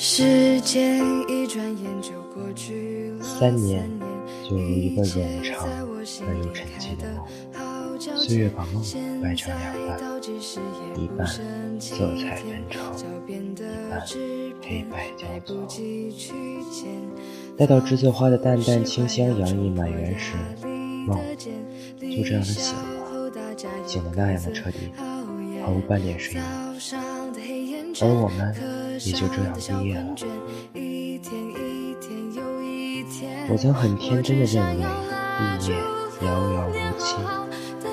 三年，就如一个冗长而又沉寂的梦。岁月把梦掰成两半，一半色彩纷呈，一半黑白交错。待到栀子花的淡淡清香洋溢满园时，梦就这样的醒了，醒得那样的彻底，毫无半点睡意。而我们也就这样毕业了。我曾很天真的认为毕业遥遥无期，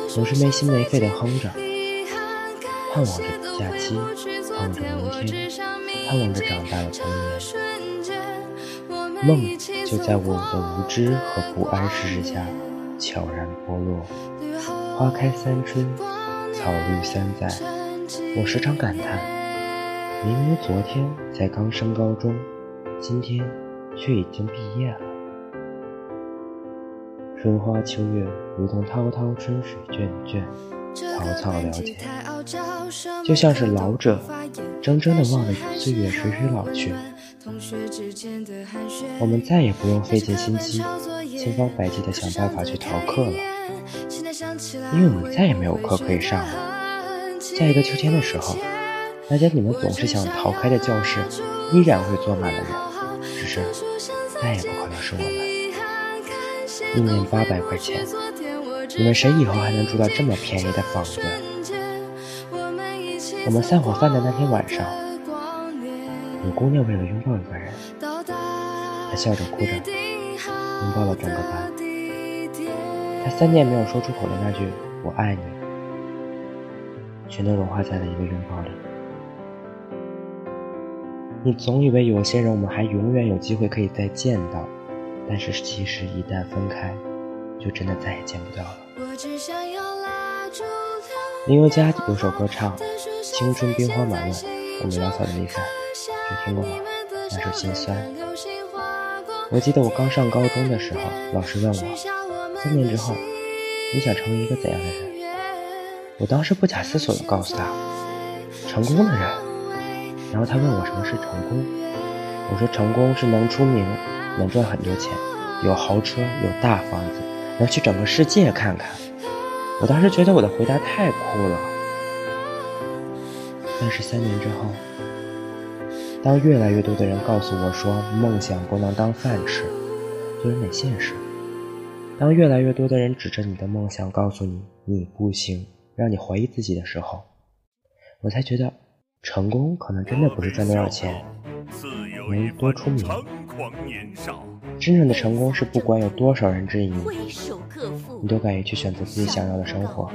总是没心没肺的哼着，盼望着假期，盼望着明天，盼望着长大的童年。梦就在我的无知和不谙世事下悄然剥落。花开三春，草绿三载，我时常感叹。明明昨天才刚升高中，今天却已经毕业了。春花秋月，如同滔滔春水卷卷，草草了解，就像是老者怔怔地望着岁月水水老去。我们再也不用费尽心机，千方百计地想办法去逃课了，因为我们再也没有课可以上了。下一个秋天的时候。那些你们总是想逃开的教室，依然会坐满了人，只是再也不可能是我们。一年八百块钱，你们谁以后还能住到这么便宜的房子？我们散伙饭的那天晚上，有姑娘为了拥抱一个人，她笑着哭着拥抱了整个班。他三年没有说出口的那句“我爱你”，全都融化在了一个拥抱里。你总以为有些人我们还永远有机会可以再见到，但是其实一旦分开，就真的再也见不到了。林宥嘉有首歌唱：“青春兵荒马乱，我们潦草的离开，你听过吗？那首心酸。我记得我刚上高中的时候，老师问我，三年之后你想成为一个怎样的人？我当时不假思索地告诉他，成功的人。然后他问我什么是成功，我说成功是能出名，能赚很多钱，有豪车，有大房子，能去整个世界看看。我当时觉得我的回答太酷了。但是三年之后，当越来越多的人告诉我说梦想不能当饭吃，做人得现实；当越来越多的人指着你的梦想告诉你你不行，让你怀疑自己的时候，我才觉得。成功可能真的不是赚多少钱，能多出名。真正的成功是不管有多少人质疑你，你都敢于去选择自己想要的生活。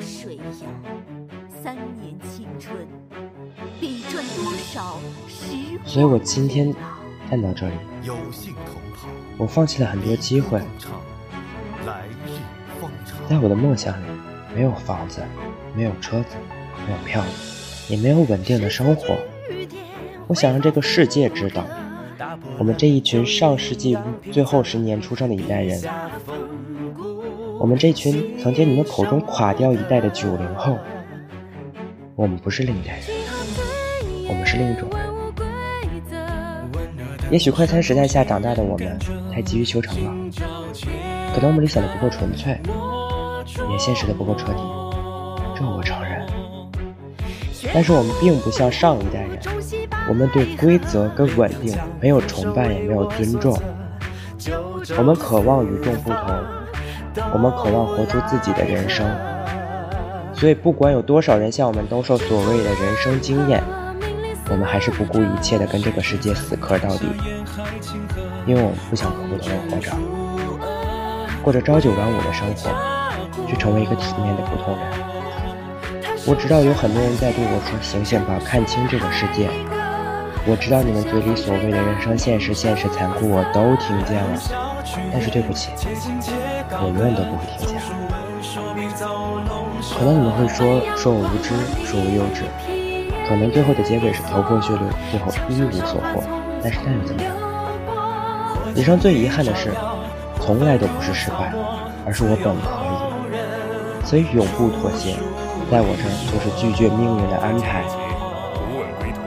所以我今天站到这里，我放弃了很多机会。在我的梦想里，没有房子，没有车子，没有票子。也没有稳定的生活。我想让这个世界知道，我们这一群上世纪最后十年出生的一代人，我们这群曾经你们口中垮掉一代的九零后，我们不是另一代人，我们是另一种人。也许快餐时代下长大的我们太急于求成了，可能我们理想的不够纯粹，也现实的不够彻底，这我承认。但是我们并不像上一代人，我们对规则跟稳定没有崇拜，也没有尊重。我们渴望与众不同，我们渴望活出自己的人生。所以，不管有多少人向我们兜售所谓的人生经验，我们还是不顾一切的跟这个世界死磕到底。因为我们不想苦苦的活着，过着朝九晚五的生活，去成为一个体面的普通人。我知道有很多人在对我说：“醒醒吧，看清这个世界。”我知道你们嘴里所谓的人生现实、现实残酷，我都听见了。但是对不起，我永远都不会停下。可能你们会说说我无知，说我幼稚，可能最后的结尾是头破血流，最后一无所获。但是那又怎么样？人生最遗憾的事，从来都不是失败，而是我本可。所以永不妥协。在我这儿就是拒绝命运的安排，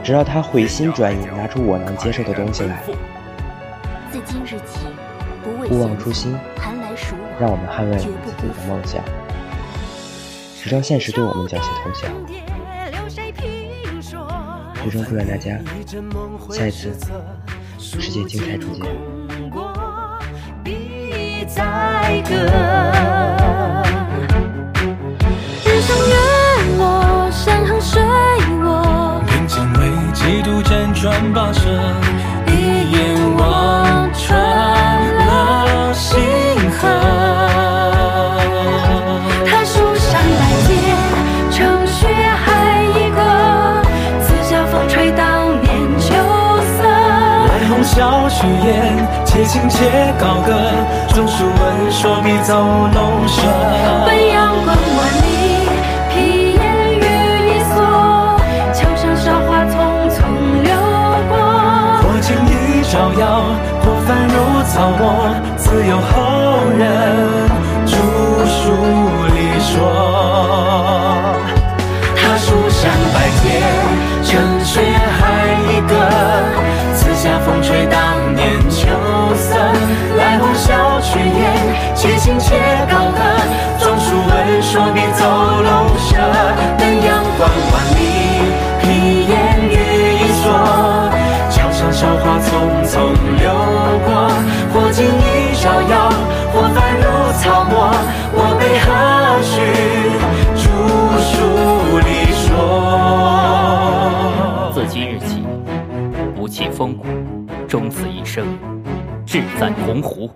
直到他回心转意，拿出我能接受的东西来，勿忘初心，让我们捍卫自己的梦想，直到现实对我们缴械投降。最终祝愿大家下一次世界精彩出现。一眼望穿了星河。他书山百劫，成血海一个。四下风吹当年秋色。来红笑虚颜，且轻且高歌。中书文说必走龙蛇。奔阳关万里，人著书立说。他书山百劫，成血海一个。四下风吹当年秋色。来鸿笑去雁，且行且高歌。装书文说必走终此一生，志在鸿鹄。